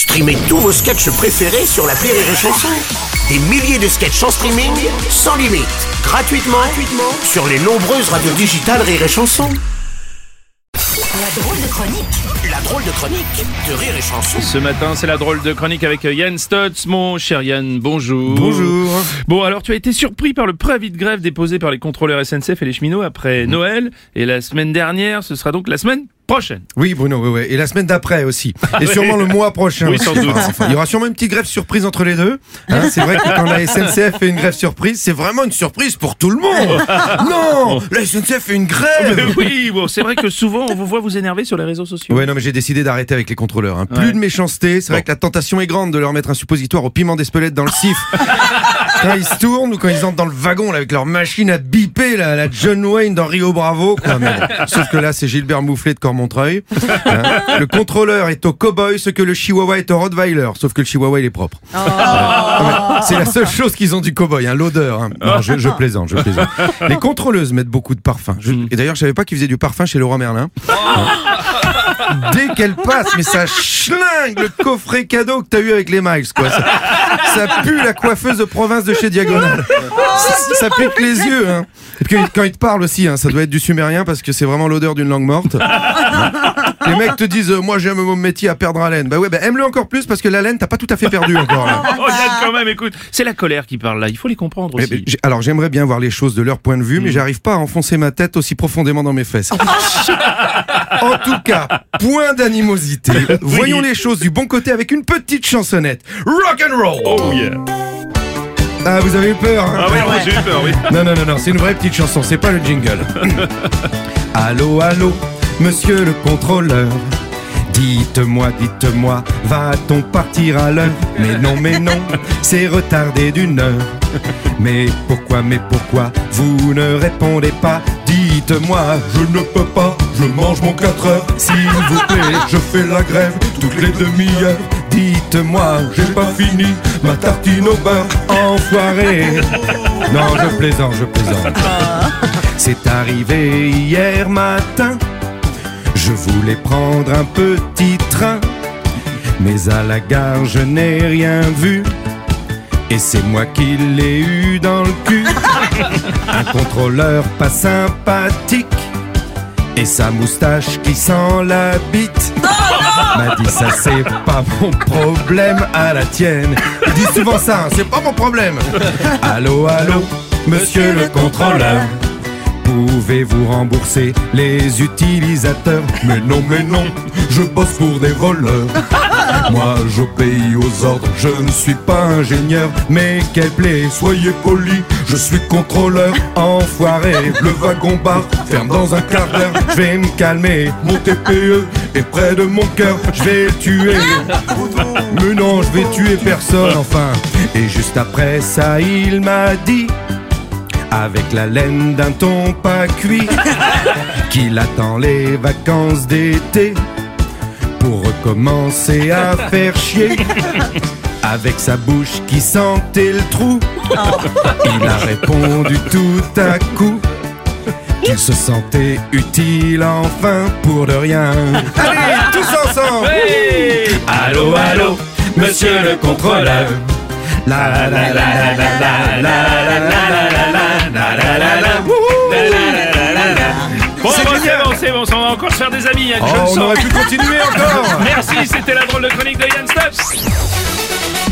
Streamez tous vos sketchs préférés sur la Rire et Chanson. Des milliers de sketchs en streaming, sans limite, gratuitement, gratuitement sur les nombreuses radios digitales Rire et Chanson. La drôle de chronique La drôle de chronique de Rire et Chanson. Ce matin, c'est la drôle de chronique avec Yann Stotz. Mon cher Yann, bonjour. Bonjour. Bon, alors tu as été surpris par le préavis de grève déposé par les contrôleurs SNCF et les cheminots après Noël. Et la semaine dernière, ce sera donc la semaine prochaine. Oui, Bruno, oui, oui. Et la semaine d'après aussi. Et sûrement le mois prochain. Oui, aussi. sans doute. Enfin, il y aura sûrement une petite grève surprise entre les deux. Hein, c'est vrai que quand la SNCF fait une grève surprise, c'est vraiment une surprise pour tout le monde. Non, la SNCF fait une grève. oui, bon, c'est vrai que souvent on vous voit vous énerver sur les réseaux sociaux. Ouais, non, mais j'ai décidé d'arrêter avec les contrôleurs. hein. Plus Ouais. de méchanceté. C'est vrai que la tentation est grande de leur mettre un suppositoire au piment d'Espelette dans le sif. Quand ils se tournent ou quand ils entrent dans le wagon là, avec leur machine à biper, là, la John Wayne dans Rio Bravo. Quoi. Mais bon, Sauf que là, c'est Gilbert Moufflet de Cormontreuil. Hein. Le contrôleur est au cowboy ce que le chihuahua est au Rottweiler. Sauf que le chihuahua, il est propre. Ah, mais C'est la seule chose qu'ils ont du cowboy, hein, l'odeur. hein. Non, je, je plaisante, je plaisante. Les contrôleuses mettent beaucoup de parfum. Je- Et d'ailleurs, je savais pas qu'ils faisaient du parfum chez Leroy Merlin. Dès qu'elle passe, mais ça schlingue le coffret cadeau que t'as eu avec les miles, quoi. Ça, pue la coiffeuse de province de chez Diagonal. Ça, ça pique les yeux, hein. Et puis quand ils te parlent aussi, hein, ça doit être du sumérien parce que c'est vraiment l'odeur d'une langue morte. Les mecs te disent, euh, moi j'aime mon métier à perdre haleine. Bah ouais, bah aime-le encore plus parce que la laine, t'as pas tout à fait perdu encore. Là. Oh Yann, quand même, écoute, c'est la colère qui parle là. Il faut les comprendre Mais- aussi. mais j'ai- alors j'aimerais bien voir les choses de leur point de vue, mais j'arrive pas à enfoncer ma tête aussi profondément dans mes fesses. en tout cas, point d'animosité. Voyons les choses du bon côté avec une petite chansonnette. Rock and roll. Oh yeah. Ah, vous avez eu peur hein Ah moi, j'ai eu peur, oui. Non, non, non, non, c'est une vraie petite chanson, c'est pas le jingle. allô, allô, monsieur le contrôleur. Dites-moi, dites-moi, va-t-on partir à l'heure? Mais non, mais non, c'est retardé d'une heure. Mais pourquoi, mais pourquoi vous ne répondez pas? Dites-moi, je ne peux pas, je mange mon 4 heures. S'il vous plaît, je fais la grève toutes les demi-heures. Dites-moi, j'ai pas fini ma tartine au beurre, enfoiré. Non, je plaisante, je plaisante. C'est arrivé hier matin. Je voulais prendre un petit train, mais à la gare je n'ai rien vu. Et c'est moi qui l'ai eu dans le cul. Un contrôleur pas sympathique. Et sa moustache qui sent la bite. M'a dit ça c'est pas mon problème à la tienne. Il dit souvent ça, hein, c'est pas mon problème. Allô, allô, monsieur le contrôleur. Pouvez-vous rembourser les utilisateurs? Mais non, mais non, je bosse pour des voleurs. Moi, j'obéis aux ordres, je ne suis pas ingénieur. Mais quel plaît, soyez poli, je suis contrôleur. Enfoiré, le wagon bar ferme dans un quart d'heure. Je vais me calmer, mon TPE est près de mon cœur. Je vais tuer. Mais non, je vais tuer personne, enfin. Et juste après ça, il m'a dit avec la laine d'un ton pas cuit, qu'il attend les vacances d'été pour recommencer à faire chier. Avec sa bouche qui sentait le trou, il a répondu tout à coup qu'il se sentait utile enfin pour de rien. Allez, tous ensemble oui Allô, allô, monsieur le contrôleur la la la la la la la encore se faire des amis, Yann, Oh, je le on sens. aurait pu continuer encore Merci, c'était la drôle de chronique de Yann Stotz.